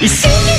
Y sigue.